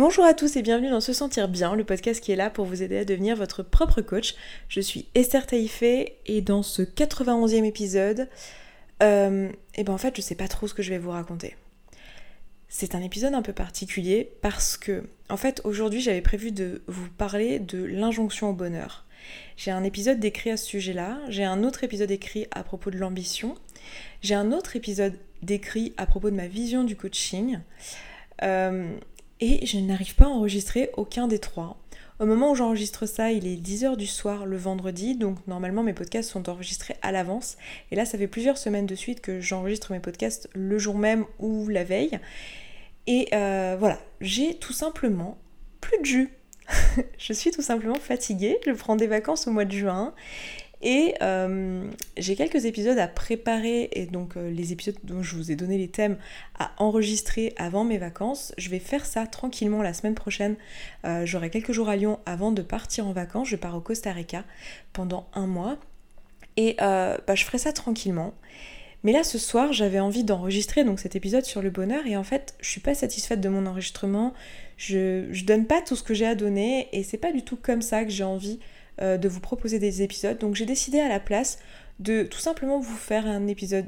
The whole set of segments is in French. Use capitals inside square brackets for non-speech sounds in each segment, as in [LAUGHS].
Bonjour à tous et bienvenue dans Se Sentir Bien, le podcast qui est là pour vous aider à devenir votre propre coach. Je suis Esther Taïfé et dans ce 91e épisode, euh, et ben en fait je sais pas trop ce que je vais vous raconter. C'est un épisode un peu particulier parce que en fait aujourd'hui j'avais prévu de vous parler de l'injonction au bonheur. J'ai un épisode décrit à ce sujet-là, j'ai un autre épisode écrit à propos de l'ambition, j'ai un autre épisode décrit à propos de ma vision du coaching. Euh, et je n'arrive pas à enregistrer aucun des trois. Au moment où j'enregistre ça, il est 10h du soir le vendredi, donc normalement mes podcasts sont enregistrés à l'avance. Et là, ça fait plusieurs semaines de suite que j'enregistre mes podcasts le jour même ou la veille. Et euh, voilà, j'ai tout simplement plus de jus. [LAUGHS] je suis tout simplement fatiguée, je prends des vacances au mois de juin et euh, j'ai quelques épisodes à préparer, et donc euh, les épisodes dont je vous ai donné les thèmes à enregistrer avant mes vacances. Je vais faire ça tranquillement la semaine prochaine. Euh, j'aurai quelques jours à Lyon avant de partir en vacances. Je pars au Costa Rica pendant un mois. Et bah, je ferai ça tranquillement. Mais là, ce soir, j'avais envie d'enregistrer donc cet épisode sur le bonheur et en fait, je suis pas satisfaite de mon enregistrement. Je, je donne pas tout ce que j'ai à donner et c'est pas du tout comme ça que j'ai envie euh, de vous proposer des épisodes. Donc j'ai décidé à la place de tout simplement vous faire un épisode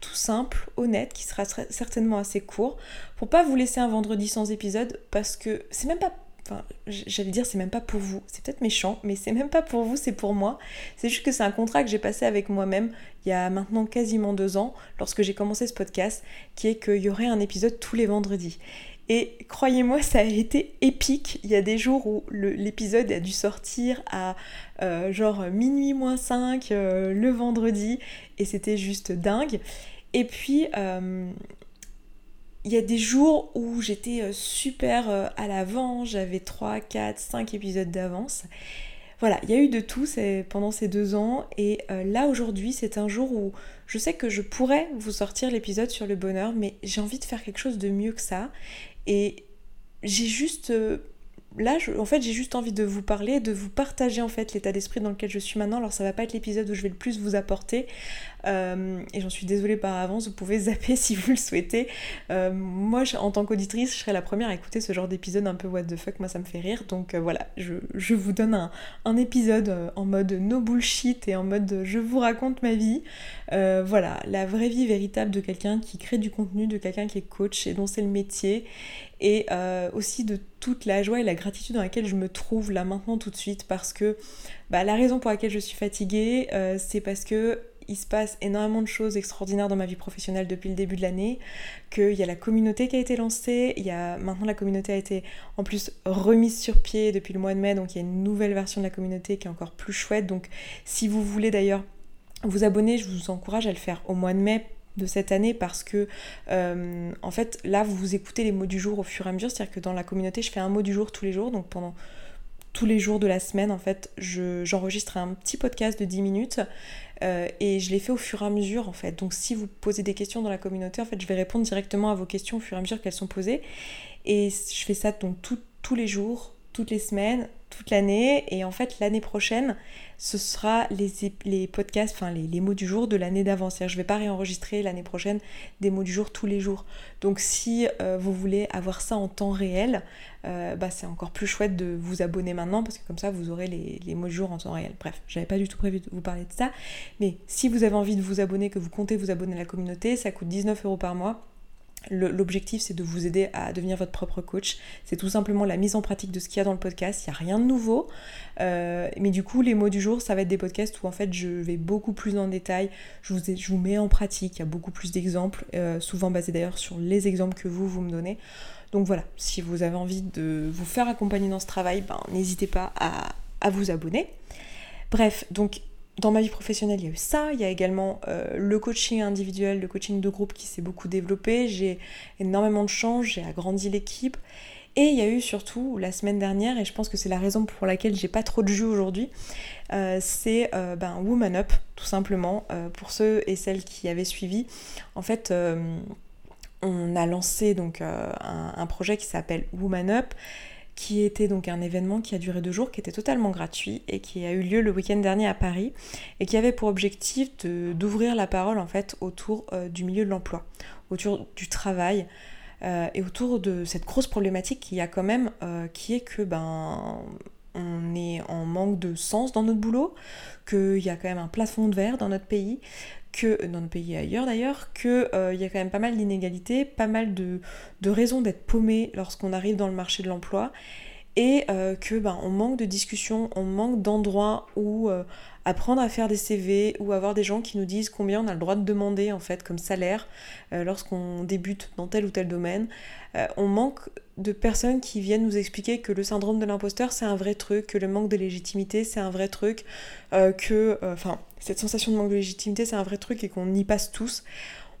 tout simple, honnête, qui sera certainement assez court, pour pas vous laisser un vendredi sans épisode, parce que c'est même pas Enfin, j'allais dire c'est même pas pour vous, c'est peut-être méchant, mais c'est même pas pour vous, c'est pour moi. C'est juste que c'est un contrat que j'ai passé avec moi-même il y a maintenant quasiment deux ans, lorsque j'ai commencé ce podcast, qui est qu'il y aurait un épisode tous les vendredis. Et croyez-moi, ça a été épique. Il y a des jours où l'épisode a dû sortir à euh, genre minuit moins 5 euh, le vendredi et c'était juste dingue. Et puis, euh, il y a des jours où j'étais super à l'avant, j'avais 3, 4, 5 épisodes d'avance. Voilà, il y a eu de tout pendant ces deux ans et là aujourd'hui c'est un jour où je sais que je pourrais vous sortir l'épisode sur le bonheur mais j'ai envie de faire quelque chose de mieux que ça et j'ai juste euh, là, en fait, j'ai juste envie de vous parler, de vous partager en fait l'état d'esprit dans lequel je suis maintenant. Alors, ça va pas être l'épisode où je vais le plus vous apporter, euh, et j'en suis désolée par avance. Vous pouvez [LAUGHS] zapper si vous le souhaitez. Euh, moi, en tant qu'auditrice, je serai la première à écouter ce genre d'épisode un peu what the fuck. Moi, ça me fait rire. Donc voilà, je, vous donne un, épisode en mode no bullshit et en mode je vous raconte ma vie. voilà, la vraie vie véritable de quelqu'un qui crée du contenu, de quelqu'un qui est coach et dont c'est le métier et euh, aussi de toute la joie et la gratitude dans laquelle je me trouve là maintenant tout de suite parce que bah, la raison pour laquelle je suis fatiguée euh, c'est parce que il se passe énormément de choses extraordinaires dans ma vie professionnelle depuis le début de l'année, qu'il y a la communauté qui a été lancée, il y a maintenant la communauté a été en plus remise sur pied depuis le mois de mai, donc il y a une nouvelle version de la communauté qui est encore plus chouette. Donc si vous voulez d'ailleurs vous abonner, je vous encourage à le faire au mois de mai de cette année parce que euh, en fait là vous écoutez les mots du jour au fur et à mesure, c'est-à-dire que dans la communauté je fais un mot du jour tous les jours, donc pendant tous les jours de la semaine en fait j'enregistre un petit podcast de 10 minutes euh, et je les fais au fur et à mesure en fait. Donc si vous posez des questions dans la communauté, en fait je vais répondre directement à vos questions au fur et à mesure qu'elles sont posées. Et je fais ça donc tous les jours, toutes les semaines, toute l'année et en fait l'année prochaine ce sera les, podcasts, enfin les, mots du jour de l'année d'avant. C'est-à-dire je vais pas réenregistrer l'année prochaine des mots du jour tous les jours. Donc si euh, vous voulez avoir ça en temps réel, euh, bah, c'est encore plus chouette de vous abonner maintenant parce que comme ça vous aurez les, les mots du jour en temps réel. Bref, j'avais pas du tout prévu de vous parler de ça. Mais si vous avez envie de vous abonner, que vous comptez vous abonner à la communauté, ça coûte 19 euros par mois. L'objectif, c'est de vous aider à devenir votre propre coach. C'est tout simplement la mise en pratique de ce qu'il y a dans le podcast. Il n'y a rien de nouveau. Euh, mais du coup, les mots du jour, ça va être des podcasts où en fait je vais beaucoup plus en détail. Je vous, je vous mets en pratique. Il y a beaucoup plus d'exemples, euh, souvent basés d'ailleurs sur les exemples que vous, vous me donnez. Donc voilà, si vous avez envie de vous faire accompagner dans ce travail, ben, n'hésitez pas à, à vous abonner. Bref, donc dans ma vie professionnelle, il y a eu ça. Il y a également euh, le coaching individuel, le coaching de groupe qui s'est beaucoup développé. J'ai énormément de change, j'ai agrandi l'équipe. Et il y a eu surtout la semaine dernière, et je pense que c'est la raison pour laquelle j'ai pas trop de jus aujourd'hui, euh, c'est euh, ben, Woman Up, tout simplement. pour ceux et celles qui avaient suivi, en fait, on a lancé donc un projet qui s'appelle Woman Up qui était donc un événement qui a duré deux jours, qui était totalement gratuit et qui a eu lieu le week-end dernier à Paris et qui avait pour objectif d'ouvrir la parole en fait autour euh, du milieu de l'emploi, autour du travail. et autour de cette grosse problématique qu'il y a quand même, qui est que ben on est en manque de sens dans notre boulot, qu'il y a quand même un plafond de verre dans notre pays, que dans notre pays ailleurs d'ailleurs, qu'il euh, y a quand même pas mal d'inégalités, pas mal de, raisons d'être paumé lorsqu'on arrive dans le marché de l'emploi, et euh, que ben, on manque de discussions, on manque d'endroits où euh, apprendre à faire des CV ou avoir des gens qui nous disent combien on a le droit de demander en fait comme salaire lorsqu'on débute dans tel ou tel domaine. on manque de personnes qui viennent nous expliquer que le syndrome de l'imposteur c'est un vrai truc, que le manque de légitimité c'est un vrai truc, que cette sensation de manque de légitimité c'est un vrai truc et qu'on y passe tous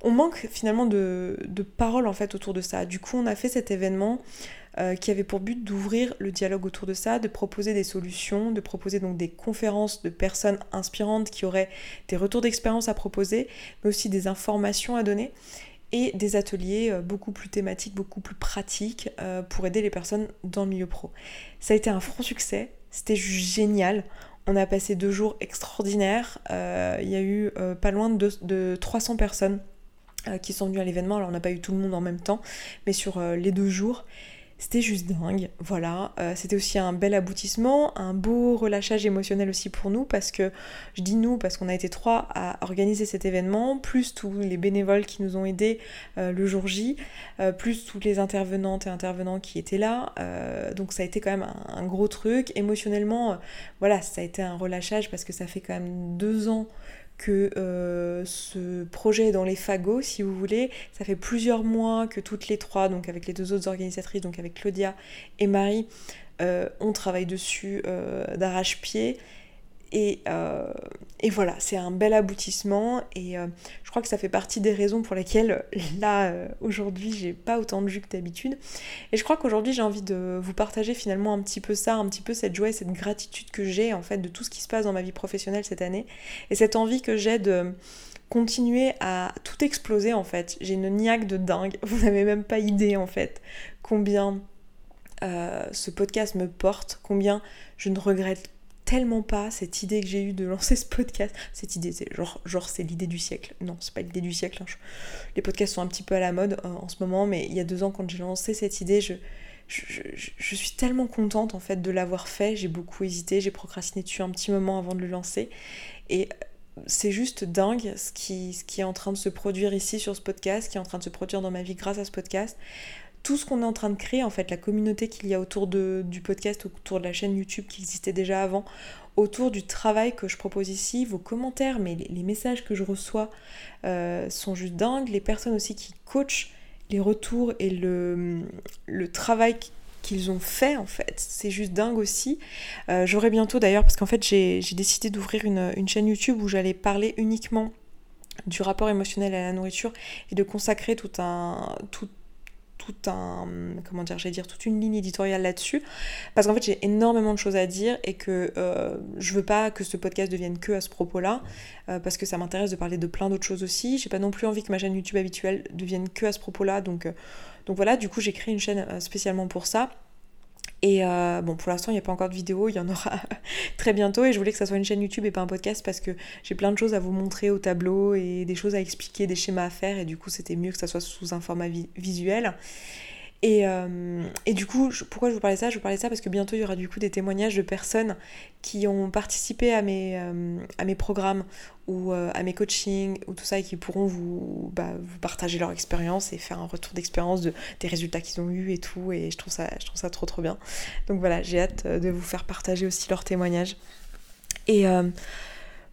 on manque finalement de, de paroles en fait autour de ça. Du coup, on a fait cet événement euh, qui avait pour but d'ouvrir le dialogue autour de ça, de proposer des solutions, de proposer donc des conférences de personnes inspirantes qui auraient des retours d'expérience à proposer, mais aussi des informations à donner et des ateliers euh, beaucoup plus thématiques, beaucoup plus pratiques euh, pour aider les personnes dans le milieu pro. Ça a été un franc succès, c'était génial. On a passé deux jours extraordinaires. Il y a eu pas loin de, de 300 personnes qui sont venues à l'événement. Alors on n'a pas eu tout le monde en même temps, mais sur les deux jours. C'était juste dingue, voilà. Euh, c'était aussi un bel aboutissement, un beau relâchage émotionnel aussi pour nous, parce que, je dis nous, parce qu'on a été trois à organiser cet événement, plus tous les bénévoles qui nous ont aidés euh, le jour J, euh, plus tous les intervenantes et intervenants qui étaient là. donc ça a été quand même un, un gros truc. Émotionnellement, voilà, ça a été un relâchage parce que ça fait quand même deux ans que euh, ce projet dans les fagots, si vous voulez. Ça fait plusieurs mois que toutes les trois, donc avec les deux autres organisatrices, donc avec Claudia et Marie, euh, on travaille dessus euh, Euh, et, voilà, c'est un bel aboutissement et euh, je crois que ça fait partie des raisons pour lesquelles [LAUGHS] là aujourd'hui j'ai pas autant de jus que d'habitude. Et je crois qu'aujourd'hui j'ai envie de vous partager finalement un petit peu ça, un petit peu cette joie et cette gratitude que j'ai en fait de tout ce qui se passe dans ma vie professionnelle cette année et cette envie que j'ai de continuer à tout exploser en fait. J'ai une niaque de dingue, [LAUGHS] vous n'avez même pas idée en fait combien euh, ce podcast me porte, combien je ne regrette tellement pas cette idée que j'ai eue de lancer ce podcast. Cette idée, c'est genre, genre c'est l'idée du siècle. Non, c'est pas l'idée du siècle. Hein. les podcasts sont un petit peu à la mode euh, en ce moment, mais il y a deux ans, quand j'ai lancé cette idée, je, je, suis tellement contente en fait de l'avoir fait. J'ai beaucoup hésité, j'ai procrastiné dessus un petit moment avant de le lancer. Et c'est juste dingue ce qui, ce qui est en train de se produire ici sur ce podcast, qui est en train de se produire dans ma vie grâce à ce podcast tout ce qu'on est en train de créer, en fait, la communauté qu'il y a autour de, du podcast, autour de la chaîne YouTube qui existait déjà avant, autour du travail que je propose ici, vos commentaires, mais les, messages que je reçois euh, sont juste dingues. Les personnes aussi qui coachent, les retours et le, le travail qu'ils ont fait en fait. C'est juste dingue aussi. Euh, j'aurai bientôt d'ailleurs, parce qu'en fait j'ai décidé d'ouvrir une, une, chaîne YouTube où j'allais parler uniquement du rapport émotionnel à la nourriture et de consacrer tout un, tout, tout un comment dire dire toute une ligne éditoriale là-dessus parce qu'en fait j'ai énormément de choses à dire et que euh, je veux pas que ce podcast devienne que à ce propos-là euh, parce que ça m'intéresse de parler de plein d'autres choses aussi. J'ai pas non plus envie que ma chaîne YouTube habituelle devienne que à ce propos-là donc euh, donc voilà du coup j'ai créé une chaîne spécialement pour ça et euh, bon, pour l'instant, il n'y a pas encore de vidéo, il y en aura [LAUGHS] très bientôt. Et je voulais que ça soit une chaîne YouTube et pas un podcast parce que j'ai plein de choses à vous montrer au tableau et des choses à expliquer, des schémas à faire. Et du coup, c'était mieux que ça soit sous un format visuel. Euh, et, du coup, pourquoi je vous parlais ça? Je vous parlais ça parce que bientôt il y aura du coup des témoignages de personnes qui ont participé à mes, euh, à mes programmes ou euh, à mes coachings ou tout ça et qui pourront vous, bah, vous partager leur expérience et faire un retour d'expérience de, des résultats qu'ils ont eu et tout. Et je trouve, ça, je trouve ça trop trop bien. Donc voilà, j'ai hâte de vous faire partager aussi leurs témoignages. Et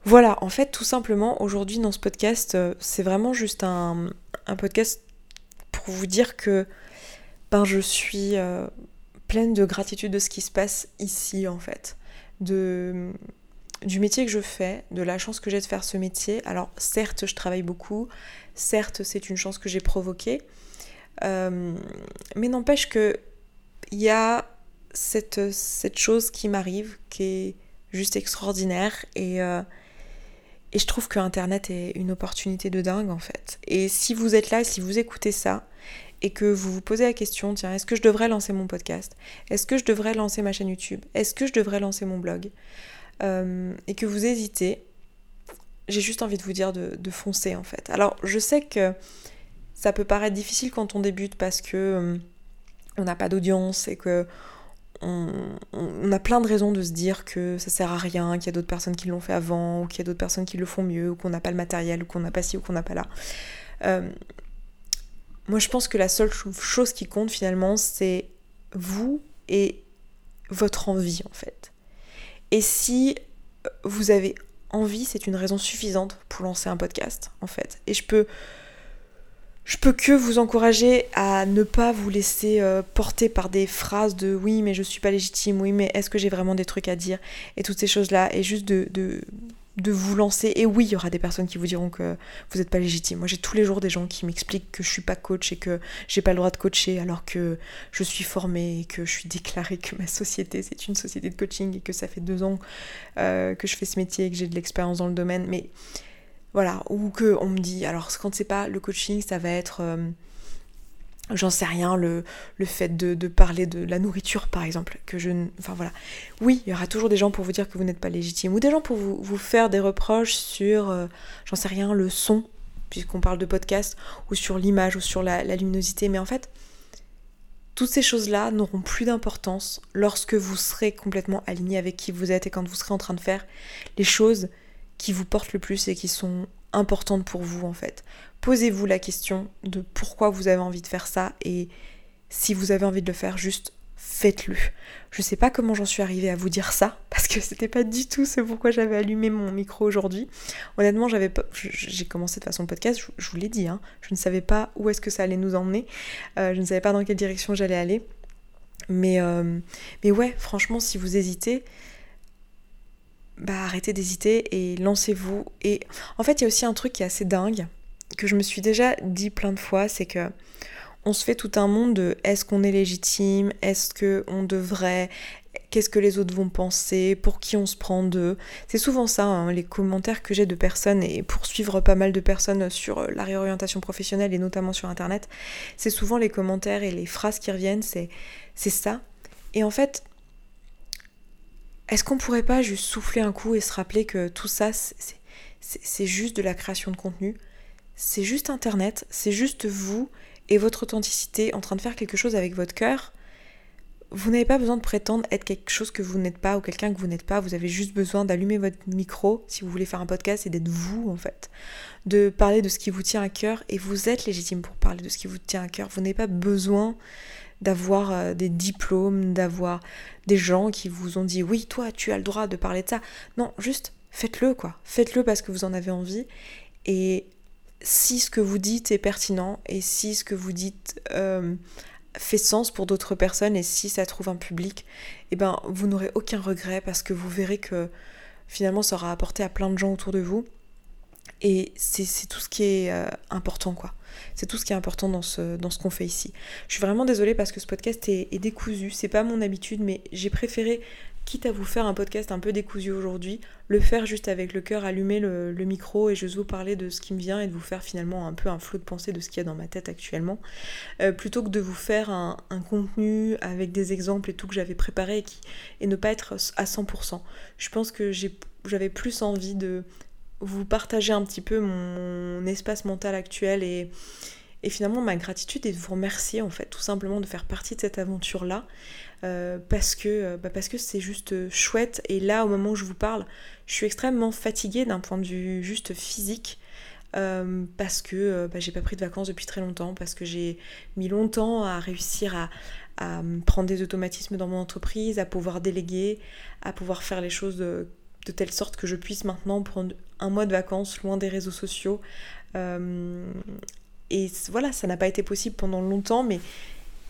voilà, en fait, tout simplement, aujourd'hui dans ce podcast, c'est vraiment juste un, un podcast pour vous dire que ben, je suis euh, pleine de gratitude de ce qui se passe ici en fait. De, du métier que je fais, de la chance que j'ai de faire ce métier. Alors certes, je travaille beaucoup, certes, c'est une chance que j'ai provoquée, euh, mais n'empêche que il y a cette, cette chose qui m'arrive, qui est juste extraordinaire, et, euh, et je trouve que Internet est une opportunité de dingue en fait. Et si vous êtes là, si vous écoutez ça, et que vous vous posez la question, tiens, est-ce que je devrais lancer mon podcast? Est-ce que je devrais lancer ma chaîne YouTube? Est-ce que je devrais lancer mon blog? Euh, Et que vous hésitez, j'ai juste envie de vous dire de, foncer en fait. Alors je sais que ça peut paraître difficile quand on débute parce que euh, on n'a pas d'audience et que on, a plein de raisons de se dire que ça sert à rien, qu'il y a d'autres personnes qui l'ont fait avant, ou qu'il y a d'autres personnes qui le font mieux, ou qu'on n'a pas le matériel, ou qu'on n'a pas ci, ou qu'on n'a pas là. Euh, moi, je pense que la seule chose qui compte finalement, c'est vous et votre envie, en fait. Et si vous avez envie, c'est une raison suffisante pour lancer un podcast, en fait. Et je peux je peux que vous encourager à ne pas vous laisser euh, porter par des phrases de oui mais je suis pas légitime, oui mais est-ce que j'ai vraiment des trucs à dire? et toutes ces choses-là et juste de, de, vous lancer. Et oui, il y aura des personnes qui vous diront que vous n'êtes pas légitime. Moi j'ai tous les jours des gens qui m'expliquent que je suis pas coach et que j'ai pas le droit de coacher alors que je suis formée et que je suis déclarée que ma société c'est une société de coaching et que ça fait deux ans euh, que je fais ce métier et que j'ai de l'expérience dans le domaine. Mais voilà, ou que on me dit, alors quand c'est pas le coaching, ça va être, euh, j'en sais rien, le, fait de, parler de la nourriture par exemple, que je, enfin voilà. Oui, il y aura toujours des gens pour vous dire que vous n'êtes pas légitime, ou des gens pour vous, faire des reproches sur, euh, j'en sais rien, le son, puisqu'on parle de podcast, ou sur l'image, ou sur la luminosité, mais en fait, toutes ces choses-là n'auront plus d'importance lorsque vous serez complètement aligné avec qui vous êtes et quand vous serez en train de faire les choses qui vous portent le plus et qui sont importantes pour vous en fait. Posez-vous la question de pourquoi vous avez envie de faire ça et si vous avez envie de le faire, juste faites-le. Je sais pas comment j'en suis arrivée à vous dire ça [LAUGHS] parce que c'était pas du tout ce pourquoi j'avais allumé mon micro aujourd'hui. Honnêtement, j'avais j'ai commencé de façon podcast, je, vous l'ai dit, hein, je ne savais pas où est-ce que ça allait nous emmener, euh, je ne savais pas dans quelle direction j'allais aller. Mais, euh, mais ouais, franchement, si vous hésitez, bah arrêtez d'hésiter et lancez-vous. Et en fait, il y a aussi un truc qui est assez dingue, que je me suis déjà dit plein de fois, c'est que on se fait tout un monde de est-ce qu'on est légitime, est-ce que on devrait, qu'est-ce que les autres vont penser, pour qui on se prend d'eux. C'est souvent ça, hein, les commentaires que j'ai de personnes, et pour suivre pas mal de personnes sur la réorientation professionnelle et notamment sur Internet, c'est souvent les commentaires et les phrases qui reviennent, c'est ça. Et en fait, est-ce qu'on pourrait pas juste souffler un coup et se rappeler que tout ça, c'est juste de la création de contenu? C'est juste Internet, c'est juste vous et votre authenticité en train de faire quelque chose avec votre cœur. Vous n'avez pas besoin de prétendre être quelque chose que vous n'êtes pas ou quelqu'un que vous n'êtes pas. Vous avez juste besoin d'allumer votre micro si vous voulez faire un podcast et d'être vous en fait. De parler de ce qui vous tient à cœur et vous êtes légitime pour parler de ce qui vous tient à cœur. Vous n'avez pas besoin d'avoir euh, des diplômes, d'avoir des gens qui vous ont dit oui, toi, tu as le droit de parler de ça. Non, juste faites-le, quoi. Faites-le parce que vous en avez envie. Et si ce que vous dites est pertinent et si ce que vous dites euh, fait sens pour d'autres personnes et si ça trouve un public, eh ben, vous n'aurez aucun regret parce que vous verrez que finalement ça aura apporté à plein de gens autour de vous. Et c'est tout ce qui est euh, important, quoi. C'est tout ce qui est important dans ce, qu'on fait ici. Je suis vraiment désolée parce que ce podcast est, décousu. C'est pas mon habitude, mais j'ai préféré, quitte à vous faire un podcast un peu décousu aujourd'hui, le faire juste avec le cœur, allumer le, micro et juste vous parler de ce qui me vient et de vous faire finalement un peu un flot de pensée de ce qu'il y a dans ma tête actuellement. Euh, plutôt que de vous faire un, contenu avec des exemples et tout que j'avais préparé et ne pas être à 100%. Je pense que j'avais plus envie de vous partager un petit peu mon, espace mental actuel et, finalement ma gratitude et de vous remercier en fait tout simplement de faire partie de cette aventure là euh, parce que euh, bah, parce que c'est juste chouette. Et là au moment où je vous parle je suis extrêmement fatiguée d'un point de vue juste physique euh, parce que bah, j'ai pas pris de vacances depuis très longtemps parce que j'ai mis longtemps à réussir à, à prendre des automatismes dans mon entreprise à pouvoir déléguer à pouvoir faire les choses de telle sorte que je puisse maintenant prendre un mois de vacances loin des réseaux sociaux. Euh, et voilà, ça n'a pas été possible pendant longtemps, mais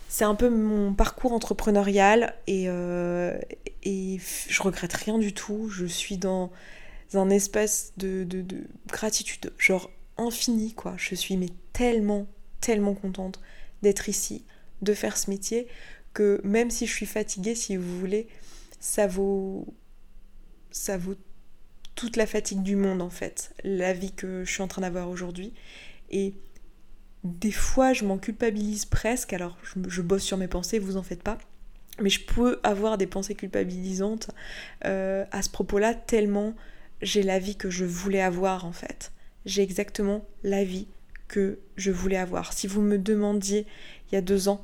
c'est un peu mon parcours entrepreneurial et, euh, et je regrette rien du tout. Je suis dans un espace de, de, de gratitude, genre infini quoi. Je suis mais tellement, tellement contente d'être ici, de faire ce métier, que même si je suis fatiguée, si vous voulez, ça vaut ça vaut toute la fatigue du monde en fait, la vie que je suis en train d'avoir aujourd'hui. Et des fois, je m'en culpabilise presque. Alors, je, bosse sur mes pensées, vous en faites pas. Mais je peux avoir des pensées culpabilisantes euh, à ce propos-là, tellement j'ai la vie que je voulais avoir en fait. J'ai exactement la vie que je voulais avoir. Si vous me demandiez il y a deux ans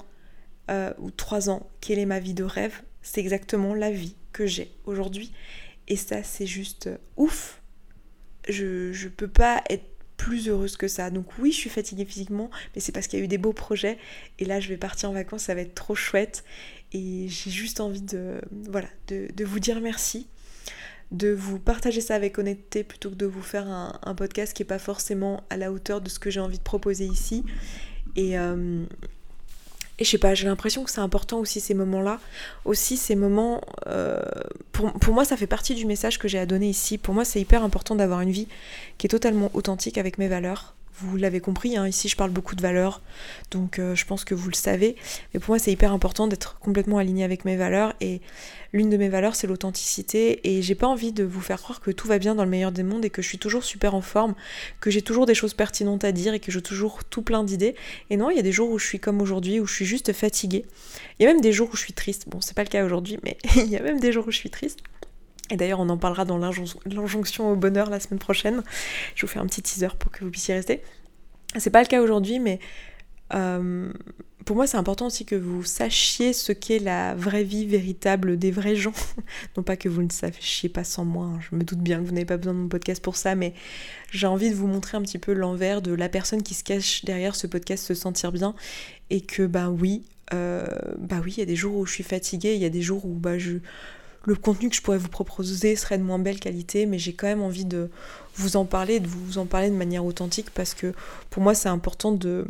euh, ou trois ans quelle est ma vie de rêve, c'est exactement la vie que j'ai aujourd'hui. Et ça, c'est juste ouf. Je, je peux pas être plus heureuse que ça. Donc oui, je suis fatiguée physiquement, mais c'est parce qu'il y a eu des beaux projets. Et là, je vais partir en vacances, ça va être trop chouette. Et j'ai juste envie de, voilà, de, de, vous dire merci, de vous partager ça avec honnêteté plutôt que de vous faire un, un podcast qui n'est pas forcément à la hauteur de ce que j'ai envie de proposer ici. Et, euh, et je sais pas, j'ai l'impression que c'est important aussi ces moments-là. Aussi ces moments... Euh, pour, pour, moi, ça fait partie du message que j'ai à donner ici. Pour moi, c'est hyper important d'avoir une vie qui est totalement authentique avec mes valeurs. Vous l'avez compris, hein, ici je parle beaucoup de valeurs, donc euh, je pense que vous le savez. Mais pour moi, c'est hyper important d'être complètement aligné avec mes valeurs. Et l'une de mes valeurs, c'est l'authenticité. Et j'ai pas envie de vous faire croire que tout va bien dans le meilleur des mondes et que je suis toujours super en forme, que j'ai toujours des choses pertinentes à dire et que j'ai toujours tout plein d'idées. Et non, il y a des jours où je suis comme aujourd'hui, où je suis juste fatiguée. Il y a même des jours où je suis triste. Bon, c'est pas le cas aujourd'hui, mais [LAUGHS] il y a même des jours où je suis triste. Et d'ailleurs, on en parlera dans l'injonction au bonheur la semaine prochaine. Je vous fais un petit teaser pour que vous puissiez rester. C'est pas le cas aujourd'hui, mais euh, pour moi, c'est important aussi que vous sachiez ce qu'est la vraie vie véritable des vrais gens. [LAUGHS] non pas que vous ne sachiez pas sans moi, hein. je me doute bien que vous n'avez pas besoin de mon podcast pour ça, mais j'ai envie de vous montrer un petit peu l'envers de la personne qui se cache derrière ce podcast se sentir bien. Et que, bah oui, euh, bah oui, il y a des jours où je suis fatiguée, il y a des jours où bah, je le contenu que je pourrais vous proposer serait de moins belle qualité, mais j'ai quand même envie de vous en parler, de vous en parler de manière authentique, parce que pour moi c'est important de,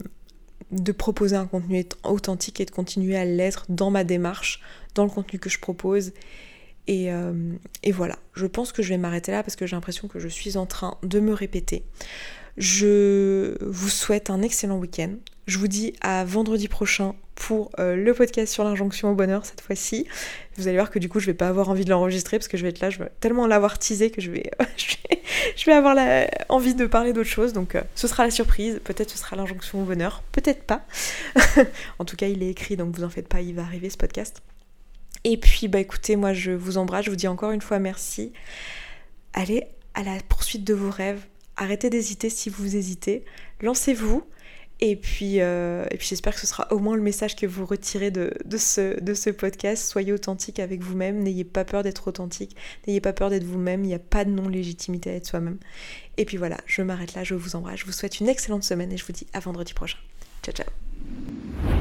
proposer un contenu authentique et de continuer à l'être dans ma démarche, dans le contenu que je propose. Euh, et voilà, je pense que je vais m'arrêter là parce que j'ai l'impression que je suis en train de me répéter. Je vous souhaite un excellent week-end. Je vous dis à vendredi prochain pour euh, le podcast sur l'injonction au bonheur cette fois-ci. Vous allez voir que du coup je vais pas avoir envie de l'enregistrer parce que je vais être là, je vais tellement l'avoir teasé que je vais, [LAUGHS] je vais, avoir envie de parler d'autre chose. Donc euh, ce sera la surprise, peut-être ce sera l'injonction au bonheur, peut-être pas. [LAUGHS] en tout cas il est écrit donc vous en faites pas, il va arriver ce podcast. Et puis bah écoutez, moi je vous embrasse, je vous dis encore une fois merci. Allez à la poursuite de vos rêves, arrêtez d'hésiter si vous hésitez, lancez-vous. Et puis, euh, et puis j'espère que ce sera au moins le message que vous retirez de, de, ce, de ce podcast. Soyez authentique avec vous-même, n'ayez pas peur d'être authentique, n'ayez pas peur d'être vous-même, il n'y a pas de non-légitimité à être soi-même. Et puis voilà, je m'arrête là, je vous embrasse, je vous souhaite une excellente semaine et je vous dis à vendredi prochain. Ciao ciao